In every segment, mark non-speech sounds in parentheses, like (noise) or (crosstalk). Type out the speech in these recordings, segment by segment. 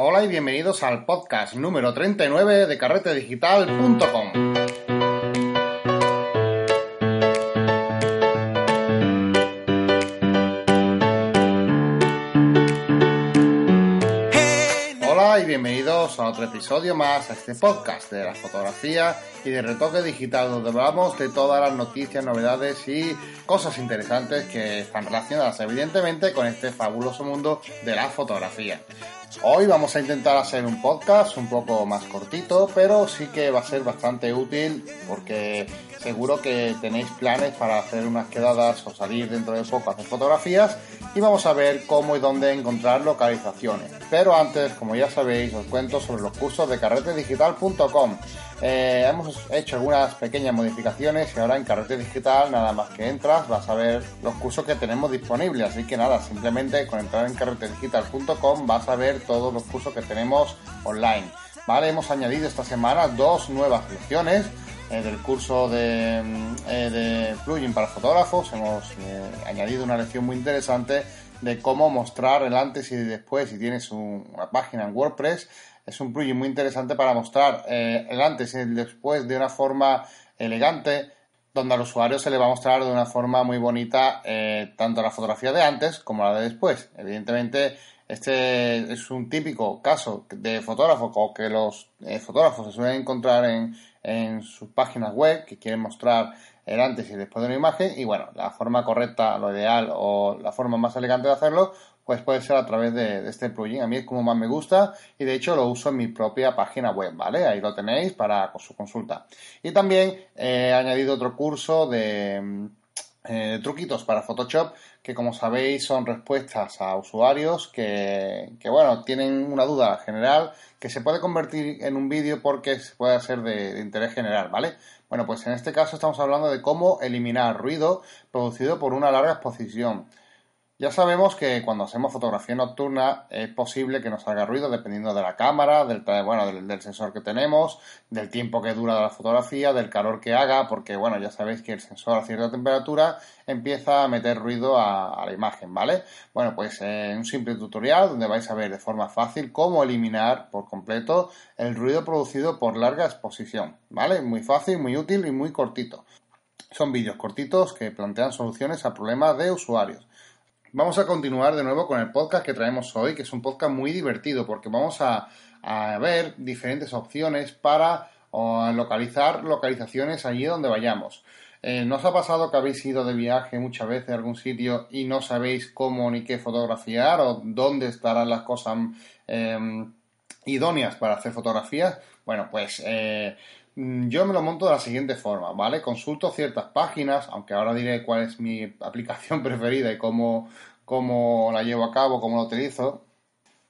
Hola y bienvenidos al podcast número 39 de carretedigital.com. otro episodio más a este podcast de la fotografía y de retoque digital donde hablamos de todas las noticias, novedades y cosas interesantes que están relacionadas evidentemente con este fabuloso mundo de la fotografía. Hoy vamos a intentar hacer un podcast un poco más cortito, pero sí que va a ser bastante útil porque seguro que tenéis planes para hacer unas quedadas o salir dentro de poco a hacer fotografías y vamos a ver cómo y dónde encontrar localizaciones. Pero antes, como ya sabéis, os cuento sobre los cursos de carretedigital.com. Eh, hemos hecho algunas pequeñas modificaciones y ahora en Carrete Digital nada más que entras vas a ver los cursos que tenemos disponibles. Así que nada, simplemente con entrar en carretedigital.com vas a ver todos los cursos que tenemos online. Vale, hemos añadido esta semana dos nuevas lecciones eh, del curso de, mm, eh, de, plugin para fotógrafos. Hemos añadido una lección muy interesante de cómo mostrar el antes y después si tienes una página en WordPress es un plugin muy interesante para mostrar eh, el antes y el después de una forma elegante, donde al usuario se le va a mostrar de una forma muy bonita eh, tanto la fotografía de antes como la de después. Evidentemente, este es un típico caso de fotógrafo o que los eh, fotógrafos se suelen encontrar en, en sus páginas web que quieren mostrar el antes y después de una imagen y bueno, la forma correcta, lo ideal o la forma más elegante de hacerlo pues puede ser a través de, este plugin. A mí es como más me gusta y de hecho lo uso en mi propia página web, ¿vale? Ahí lo tenéis para su consulta. Y también he añadido otro curso de eh, truquitos para Photoshop que como sabéis son respuestas a usuarios que, bueno, tienen una duda general que se puede convertir en un vídeo porque puede ser de, de interés general, ¿vale? Bueno, pues en este caso estamos hablando de cómo eliminar ruido producido por una larga exposición. Ya sabemos que cuando hacemos fotografía nocturna es posible que nos salga ruido dependiendo de la cámara, del, bueno, del, sensor que tenemos, del tiempo que dura la fotografía, del calor que haga, porque bueno, ya sabéis que el sensor a cierta temperatura empieza a meter ruido a, la imagen, ¿vale? Bueno, pues en un simple tutorial donde vais a ver de forma fácil cómo eliminar por completo el ruido producido por larga exposición, ¿vale? Muy fácil, muy útil y muy cortito. Son vídeos cortitos que plantean soluciones a problemas de usuarios. Vamos a continuar de nuevo con el podcast que traemos hoy, que es un podcast muy divertido porque vamos a, ver diferentes opciones para localizar localizaciones allí donde vayamos. Eh, ¿No os ha pasado que habéis ido de viaje muchas veces a algún sitio y no sabéis cómo ni qué fotografiar o dónde estarán las cosas em, idóneas para hacer fotografías? Bueno, pues eh, yo me lo monto de la siguiente forma, ¿vale? Consulto ciertas páginas, aunque ahora diré cuál es mi (laughs) aplicación preferida y cómo, cómo la llevo a cabo, cómo la utilizo.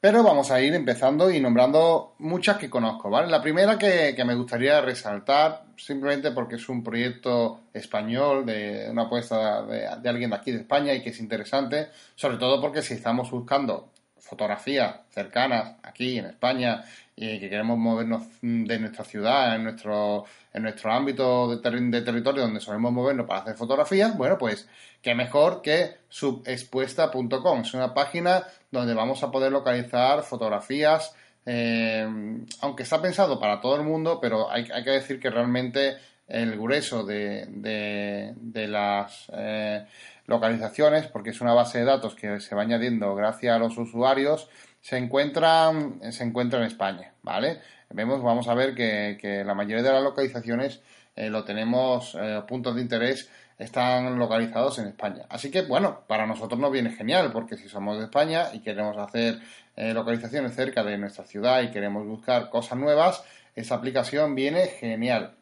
Pero vamos a ir empezando y nombrando muchas que conozco, ¿vale? La primera que, me gustaría resaltar, simplemente porque es un proyecto español, de una apuesta de, de, alguien de aquí de España y que es interesante, sobre todo porque si estamos buscando fotografías cercanas aquí en España y que queremos movernos de nuestra ciudad, en nuestro, en nuestro ámbito de, de territorio donde solemos movernos para hacer fotografías, bueno, pues qué mejor que subexpuesta.com. Es una página donde vamos a poder localizar fotografías, eh, aunque está pensado para todo el mundo, pero hay, hay que decir que realmente el grueso de, de, las eh, localizaciones, porque es una base de datos que se va añadiendo gracias a los usuarios, se encuentra, se encuentra en España, ¿vale? Vemos, vamos a ver que, la mayoría de las localizaciones eh, lo tenemos, eh, puntos de interés están localizados en España. Así que, bueno, para nosotros nos viene genial, porque si somos de España y queremos hacer localizaciones cerca de nuestra ciudad y queremos buscar cosas nuevas, esa aplicación viene genial.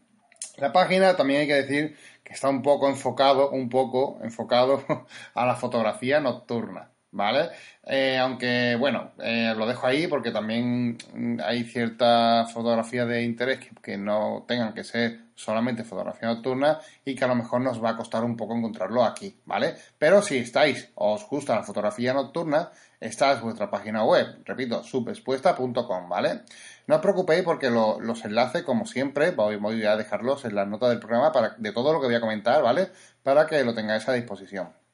La página también hay que decir que está un poco enfocado, un poco enfocado (laughs) a la fotografía nocturna, ¿vale? Eh, aunque, bueno, eh, lo dejo ahí porque también hay cierta fotografía de interés que, no tengan que ser solamente fotografía nocturna y que a lo mejor nos va a costar un poco encontrarlo aquí, ¿vale? Pero si estáis os gusta la fotografía nocturna, esta es vuestra página web, repito, subexpuesta.com, ¿vale? No os preocupéis porque los enlaces, como siempre, voy, a dejarlos en las notas del programa para, de todo lo que voy a comentar, ¿vale? Para que lo tengáis a disposición.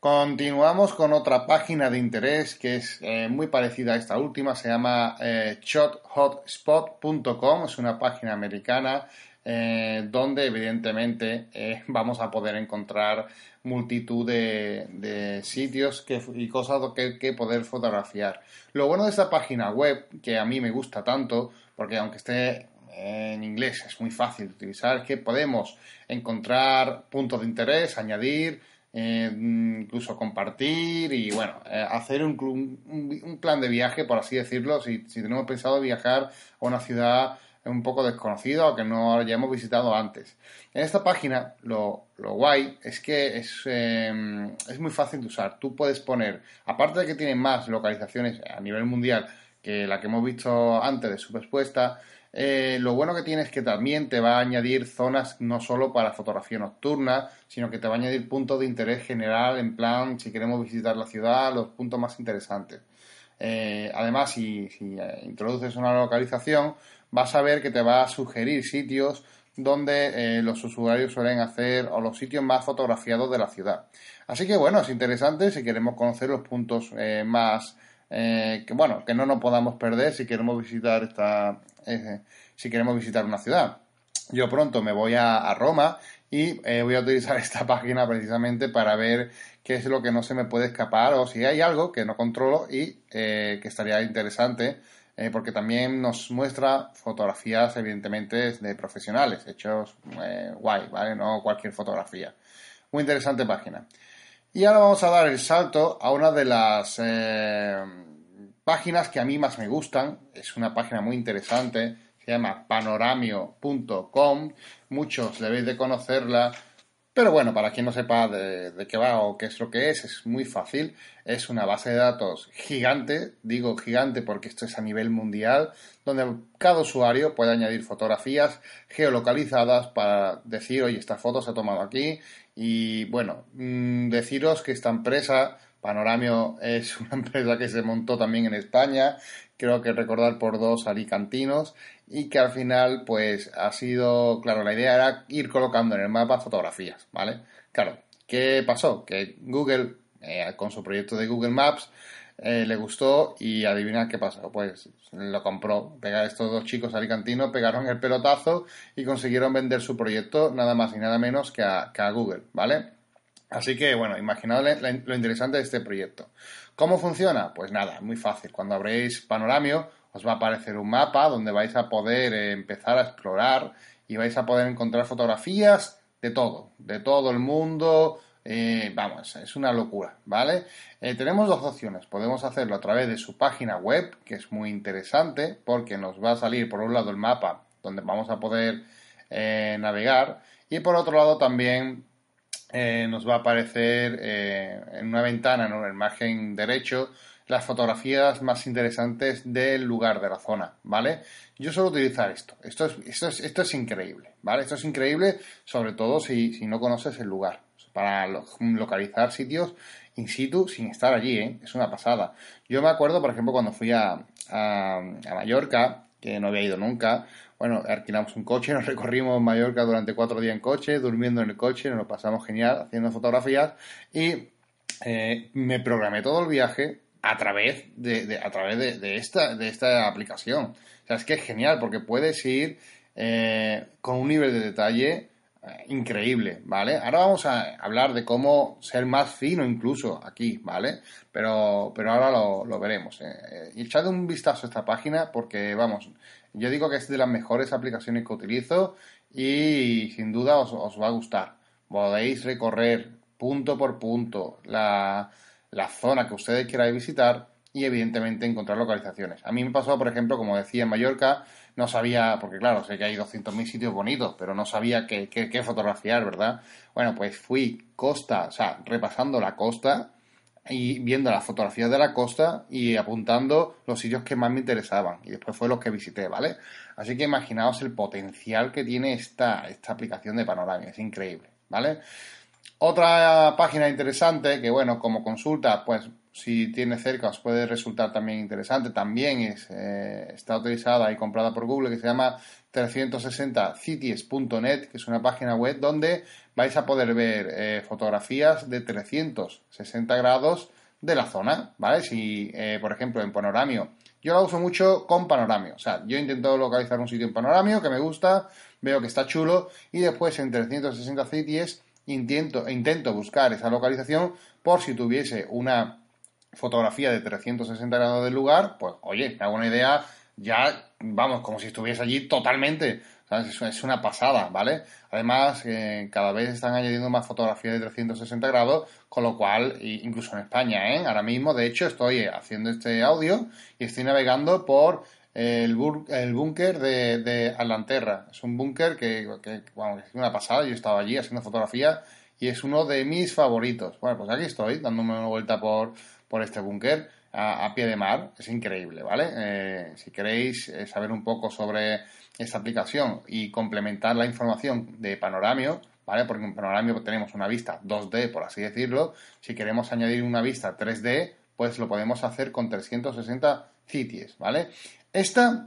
Continuamos con otra página de interés que es eh, muy parecida a esta última, se llama eh, shothotspot.com, es una página americana eh, donde evidentemente (laughs) vamos a poder encontrar multitud de, sitios y cosas que, que, poder fotografiar. Lo bueno de esta página web, que a mí me gusta tanto, porque aunque esté en inglés es muy fácil de utilizar, es que podemos encontrar puntos de interés, añadir, eh, incluso compartir y bueno, eh, hacer un, plan de viaje, por así decirlo, si, tenemos pensado viajar a una ciudad un poco desconocida o que no hayamos visitado antes. En esta página lo, guay es que es, eh, es muy fácil de usar. Tú puedes poner, aparte de que tiene más localizaciones a nivel mundial que la que hemos visto antes de su respuesta, eh, lo bueno que tiene es que también te va a añadir zonas no solo para fotografía nocturna, sino que te va a añadir puntos de interés general, en plan, si queremos visitar la ciudad, los puntos más interesantes. Eh, además, si, eh, introduces una localización, vas a ver que te va a sugerir sitios donde los usuarios suelen hacer o los sitios más fotografiados de la ciudad. Así que bueno, es interesante si queremos conocer los puntos más que bueno, que no nos podamos perder si queremos visitar esta, eh, si queremos visitar una ciudad. Yo pronto me voy a, Roma y eh, voy a utilizar (laughs) esta página precisamente para ver qué es lo que no se me puede escapar o si hay algo que no controlo y eh, que estaría interesante porque también nos muestra fotografías evidentemente de profesionales, hechos guay, ¿vale? No cualquier fotografía. Muy interesante página. Y ahora vamos a dar el salto a una de las páginas que a mí más me gustan. Es una página muy interesante, se llama panoramio.com. Muchos debéis de conocerla. Pero bueno, para quien no sepa de, qué va o qué es lo que es, es muy fácil. Es una base de datos gigante, digo gigante porque esto es a nivel mundial, donde cada usuario puede añadir fotografías geolocalizadas para decir, oye, esta foto se ha tomado aquí. Y bueno, mm, deciros que esta empresa Panoramio es (laughs) una empresa que se montó también en España, creo que recordar por dos alicantinos, y que al final, pues ha sido, claro, la idea era ir colocando en el mapa fotografías, ¿vale? Claro, ¿qué pasó? Que Google, eh, con su proyecto de Google Maps, eh, le gustó y adivina qué pasó. Pues lo compró. Pega, estos dos chicos alicantinos pegaron el pelotazo y consiguieron vender su proyecto nada más y nada menos que a Google, ¿vale? Así que, bueno, imaginad lo interesante de este proyecto. ¿Cómo funciona? Pues nada, muy fácil. Cuando abréis Panoramio, os va a aparecer un mapa donde vais a poder eh, empezar a explorar y vais a poder encontrar fotografías de todo, de todo el mundo. Eh, vamos, es una locura, ¿vale? Eh, tenemos dos opciones. Podemos hacerlo a través de su página web, que es muy interesante porque nos va a salir por un lado el mapa donde vamos a poder navegar y por otro lado también eh, nos va a aparecer eh, en una ventana, en el margen derecho, las fotografías más interesantes del lugar, de la zona, ¿vale? Yo suelo utilizar esto. Esto es, esto es, esto es increíble, ¿vale? Esto es increíble, sobre todo si, si no conoces el lugar. Para localizar sitios in situ sin estar allí, ¿eh? Es una pasada. Yo me acuerdo, por ejemplo, cuando fui a, a Mallorca, que no había ido nunca, bueno, alquilamos un coche, (laughs) nos recorrimos Mallorca durante cuatro días en coche, durmiendo en el coche, nos lo pasamos genial, haciendo fotografías y eh, me programé todo el viaje a través de, a través de, esta, de esta aplicación. O sea, es que es genial porque puedes ir eh, con un nivel de detalle eh, increíble, ¿vale? Ahora vamos a hablar de cómo ser más fino incluso aquí, ¿vale? Pero, pero ahora lo, lo veremos. Echad un vistazo a esta página porque, vamos, yo digo que es de las mejores aplicaciones que utilizo y sin duda os, va a gustar. Podéis recorrer punto por punto la, la zona que ustedes queráis visitar y evidentemente encontrar localizaciones. A mí me pasó, por ejemplo, como decía en Mallorca, no sabía, porque claro, sé que hay 200.000 sitios bonitos, pero no sabía qué, qué, fotografiar, ¿verdad? Bueno, pues fui costa, o sea, repasando la costa y viendo las fotografías de la costa y apuntando los sitios que más me interesaban. Y después fue los que visité, ¿vale? Así que imaginaos el potencial que tiene esta, esta aplicación de Panorama, es increíble, ¿vale? Otra página interesante que, bueno, como consulta, pues si tiene cerca os puede resultar también interesante. También eh, está utilizada y comprada por Google que se llama 360cities.net, que es una página web donde vais a poder ver eh, fotografías de 360 grados de la zona, ¿vale? Si, eh, por ejemplo, en Panoramio, yo la uso mucho con Panoramio, o sea, yo intento localizar un sitio en Panoramio que me gusta, veo que está chulo y después en 360 Cities intento, intento buscar esa localización por si tuviese una fotografía de 360 grados del lugar, pues oye, me hago una idea ya, vamos, como si estuviese allí totalmente. Es una pasada, ¿vale? Además, eh, cada vez están añadiendo más fotografías de 360 grados, con lo cual, incluso en España, ¿eh? Ahora mismo, de hecho, estoy haciendo este audio y estoy navegando por el, el búnker de, de Atlanterra. Es un búnker que, que, bueno, es una pasada. Yo he estado allí haciendo fotografías y es uno de mis favoritos. Bueno, pues aquí estoy, dándome una vuelta por, por este búnker a, pie de mar. Es increíble, ¿vale? Eh, si queréis eh, saber un poco sobre esta aplicación y complementar la información de Panoramio, ¿vale? Porque en Panoramio tenemos una vista 2D, por así decirlo. Si queremos añadir una vista 3D, pues lo podemos hacer con 360 cities, ¿vale? Esta,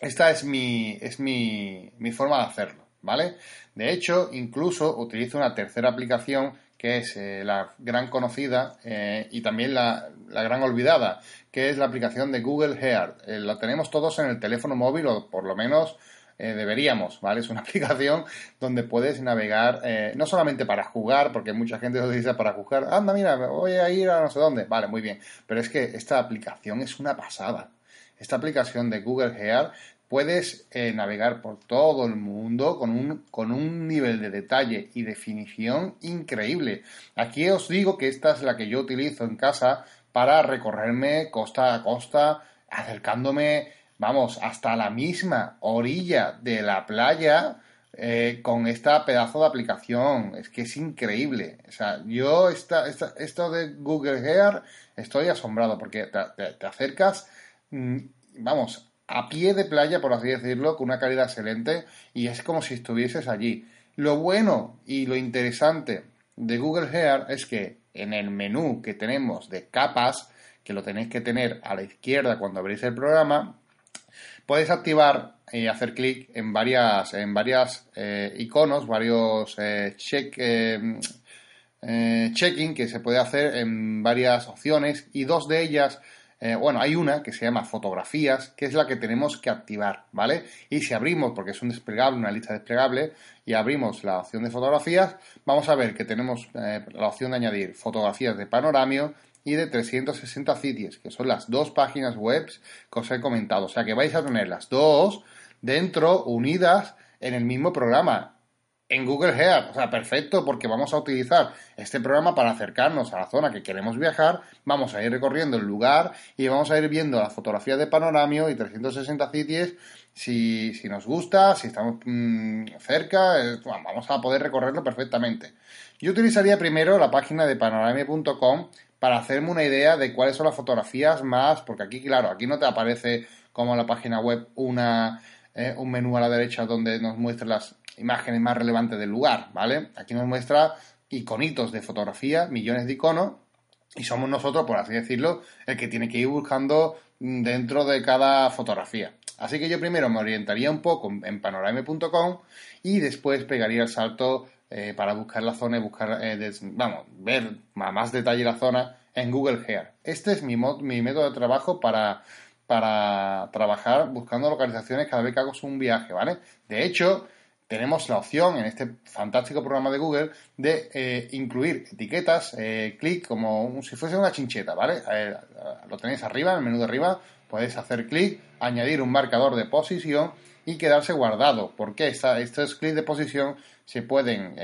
esta es, mi, es mi, mi forma de hacerlo, ¿vale? De hecho, incluso utilizo una tercera aplicación que es eh, la gran conocida eh, y también la, gran olvidada, que es la aplicación de Google Earth. Eh, la tenemos todos en el teléfono móvil, o por lo menos deberíamos, ¿vale? Es una (laughs) aplicación donde puedes navegar, no solamente para jugar, porque mucha gente lo utiliza para jugar, anda, mira, voy a ir a no sé dónde, vale, muy bien, pero es que esta aplicación es una pasada. Esta aplicación de Google Earth puedes eh, navegar por todo el mundo con un, con un nivel de detalle y definición increíble. Aquí os digo que esta es la que yo utilizo en casa para recorrerme costa a costa, acercándome, vamos, hasta la misma orilla de la playa. Eh, con esta pedazo de aplicación, es que es increíble. O sea, yo esta, esta, esto de Google Gear estoy asombrado porque te, te acercas, mm, vamos, a pie de playa, por así decirlo, con una calidad excelente y es como si estuvieses allí. Lo bueno y lo interesante de Google Earth es que en el menú que tenemos de capas, que lo tenéis que tener a la izquierda cuando abrís el programa, podéis activar y hacer clic en varias, en varias eh, iconos, varios eh, check, eh, checking que se puede hacer en varias opciones y dos de ellas eh, bueno, hay una que se llama fotografías, que es la que tenemos que activar, ¿vale? Y si abrimos, porque es un desplegable, una lista desplegable, y abrimos la opción de fotografías, vamos a ver que tenemos eh, la opción de añadir fotografías de panoramio y de 360 cities, que son las dos páginas web que os he comentado. O sea que vais a tener las dos dentro, unidas en el mismo programa en Google Earth. O sea, perfecto, porque vamos a utilizar este programa para acercarnos a la zona que queremos viajar, vamos a ir recorriendo el lugar y vamos a ir viendo las fotografías de panoramio y 360 cities si, si nos gusta, si estamos mm, cerca, eh, vamos a poder recorrerlo perfectamente. Yo utilizaría primero la página de panoramia.com para hacerme una idea de cuáles son las fotografías más, porque aquí, claro, aquí no te aparece como en la página web una, eh, un menú a la derecha donde nos muestra las imágenes más relevantes del lugar, ¿vale? Aquí nos muestra iconitos de fotografía, millones de iconos, y somos nosotros, por así decirlo, el que tiene que ir buscando dentro de cada fotografía. Así que yo primero me orientaría un poco en panorama.com y después pegaría el salto eh, para buscar la zona y buscar, eh, vamos, ver más detalle la zona en Google Earth. Este es mi, mi método de trabajo para, para trabajar buscando localizaciones cada vez que hago un viaje, ¿vale? De hecho, tenemos la opción en este fantástico programa de Google de eh, incluir etiquetas, eh, clic como si fuese una chincheta, ¿vale? Eh, lo tenéis arriba, en el menú de arriba, podéis hacer clic, añadir un marcador de posición y quedarse guardado. porque estos clics de posición se pueden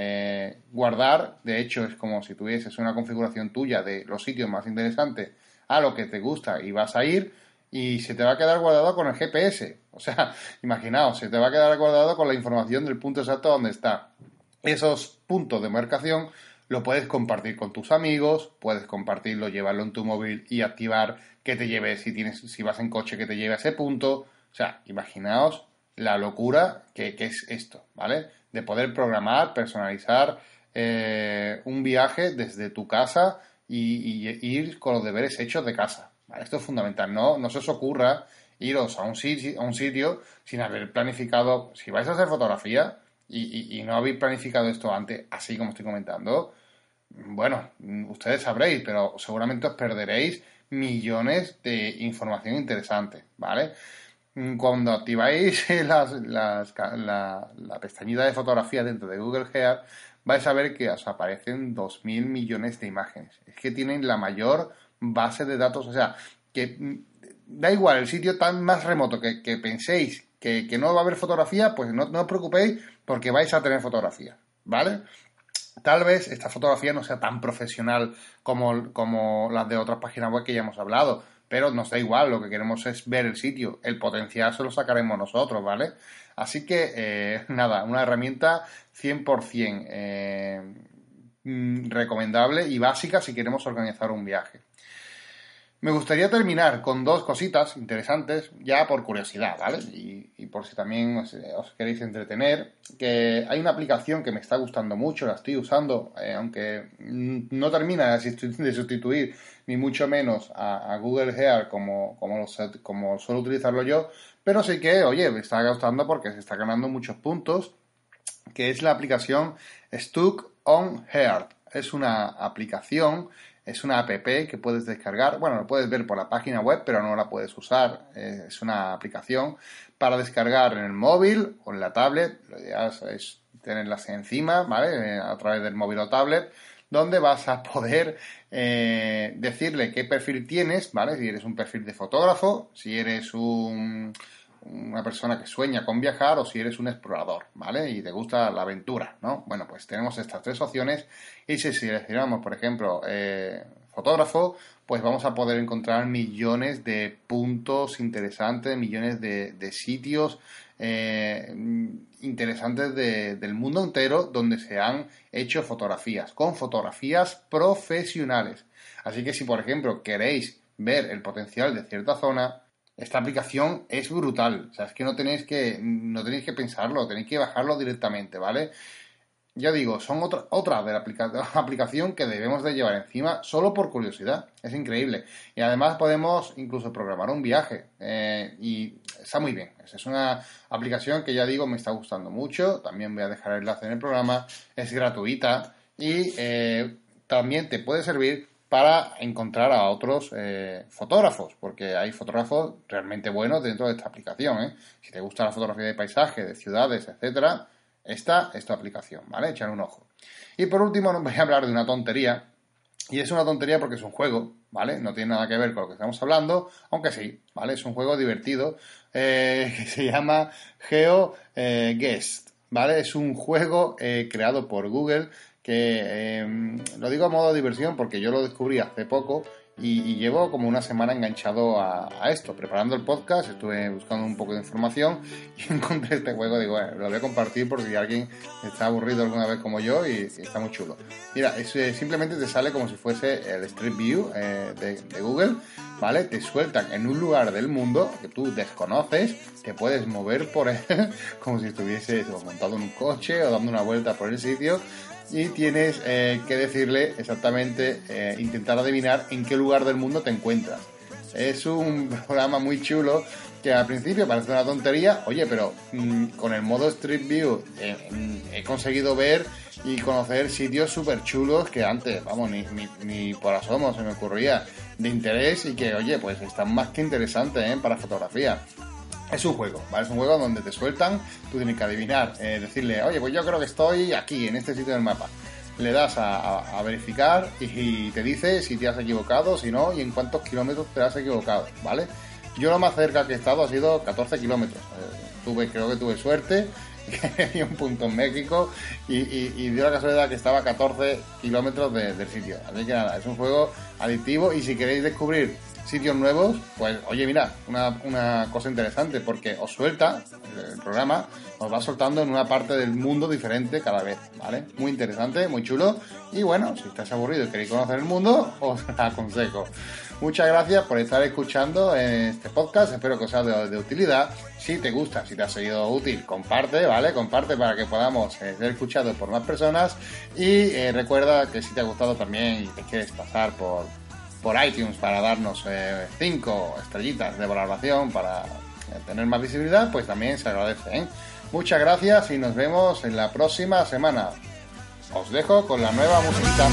guardar? De hecho, es como si tuvieses una configuración tuya de los sitios más interesantes a lo que te gusta y vas a ir y se te va a quedar guardado con el GPS. O sea, (laughs) imaginaos, se te va a quedar guardado con la información del punto exacto donde está. Esos puntos de marcación lo puedes compartir con tus amigos, puedes compartirlo, llevarlo en tu móvil y activar que te lleve, si tienes, si vas en coche, que te lleve a ese punto. O sea, imaginaos la locura que, es esto, ¿vale? De poder programar, personalizar eh, un viaje desde tu casa y, ir con los deberes hechos de casa. Esto es fundamental. No, no se os ocurra iros a un, sitio, a un sitio sin haber planificado. Si vais a hacer fotografía y, no habéis planificado esto antes, así como estoy comentando, bueno, ustedes sabréis, pero seguramente os perderéis millones de información interesante, ¿vale? Cuando activáis (laughs) la, la, pestañita de fotografía dentro de Google Earth, vais a ver que os aparecen 2.000 millones de imágenes. Es que tienen la mayor base de datos, o sea, que mm, da igual el sitio tan más remoto que, penséis que, no va a haber fotografía, pues no, no os preocupéis porque vais a tener fotografía, ¿vale? Tal vez esta fotografía no sea tan profesional como, como las de otras páginas web que ya hemos hablado, pero nos da igual, lo que queremos es ver el sitio, el potencial se lo sacaremos nosotros, ¿vale? Así que, eh, (laughs) nada, una herramienta 100% eh, mm, recomendable y básica si queremos organizar un viaje. Me gustaría terminar con dos cositas interesantes, ya por curiosidad, ¿vale? Y, por si también os, queréis entretener, que hay una aplicación que me está gustando mucho, la estoy usando, eh, aunque no termina de sustituir ni mucho menos a, Google Gear como, como, como suelo utilizarlo yo, pero sí que, oye, me está gustando porque se está ganando muchos puntos, que es la aplicación Stuck on Heart. Es una aplicación es una app que puedes descargar. Bueno, lo puedes ver por la página web, pero no la puedes usar. Eh, es una aplicación para descargar en el móvil o en la tablet. Lo ideal es tenerlas encima, ¿vale? Eh, a través del móvil o tablet, donde vas a poder eh, decirle qué perfil tienes, ¿vale? Si eres un perfil de fotógrafo, si eres un una persona que sueña con viajar o si eres un explorador, ¿vale? Y te gusta la aventura, ¿no? Bueno, pues tenemos estas tres opciones y si seleccionamos, por ejemplo, eh, fotógrafo, pues vamos a poder encontrar millones de puntos interesantes, millones de, sitios eh, interesantes del mundo entero donde se han hecho fotografías, con fotografías profesionales. Así que si, por ejemplo, queréis ver el potencial de cierta zona, esta aplicación es brutal. O sea, es que no tenéis que, no tenéis que pensarlo, tenéis que bajarlo directamente, ¿vale? Ya digo, son otra, de la (laughs) aplicación que debemos de llevar encima solo por curiosidad. Es increíble. Y además podemos incluso programar un viaje. Eh, y está muy bien. Es una aplicación que ya digo me está gustando mucho. También voy a dejar el enlace en el programa. Es gratuita. Y eh, también te puede servir para encontrar a otros eh, fotógrafos, porque hay fotógrafos realmente buenos dentro de esta aplicación. ¿eh? Si te gusta la fotografía de paisaje, de ciudades, etcétera, esta es tu aplicación, ¿vale? Echar un ojo. Y por último, nos voy a hablar de una tontería, y es una tontería porque es un juego, ¿vale? No tiene nada que ver con lo que estamos hablando, aunque sí, ¿vale? Es un juego divertido eh, (laughs) que se llama Geo Guest, ¿vale? Es un juego creado por Google que em, lo digo a modo de diversión porque yo lo descubrí hace poco y, llevo como una semana enganchado a, esto, preparando el podcast, estuve buscando un poco de información (laughs) y encontré este juego, digo, bueno, lo voy a compartir por si alguien está aburrido alguna vez como yo y, está muy chulo. Mira, es, eh, simplemente te sale como si fuese el Street View eh, de, Google, ¿vale? Te sueltan en un lugar del mundo que tú desconoces, te puedes mover por (laughs) él como si estuvieses montado en un coche o dando una vuelta por el sitio y tienes eh, que decirle exactamente, eh, intentar adivinar en qué lugar del mundo te encuentras. Es un (laughs) programa muy chulo que al principio parece una tontería, oye, pero mm, con el modo Street View eh, mm, he conseguido ver y conocer sitios súper chulos que antes, vamos, ni, ni, por asomo se me ocurría de interés y que, oye, pues están más que interesantes para fotografía. Es un juego, ¿vale? Es un juego donde te sueltan, tú tienes que adivinar, eh, decirle, oye, pues yo creo que estoy aquí, en este sitio del mapa. Le das a, verificar y, te dice si te has equivocado, si no, y en cuántos kilómetros te has equivocado, ¿vale? Yo lo más cerca que he estado ha sido 14 kilómetros. Eh, tuve, creo que tuve suerte, (laughs) y un punto en México y, dio la casualidad que estaba a 14 kilómetros del sitio. Así que nada, es un juego adictivo y si queréis descubrir sitios nuevos, pues oye, mira, una, una cosa interesante, porque os suelta el programa, os va soltando en una parte del mundo diferente cada vez, ¿vale? Muy interesante, muy chulo. Y bueno, si estáis aburrido y queréis conocer el mundo, (laughs) os aconsejo. Muchas gracias por estar escuchando este podcast. Espero que os sea de, utilidad. Si te gusta, si te ha sido útil, comparte, ¿vale? Comparte para que podamos eh, ser escuchados por más personas. Y eh, recuerda que si te ha gustado también y te quieres pasar por, por iTunes para darnos 5 eh, estrellitas de valoración para tener más visibilidad, pues también se agradece. Muchas gracias y nos vemos en la próxima semana. Os dejo con la nueva música.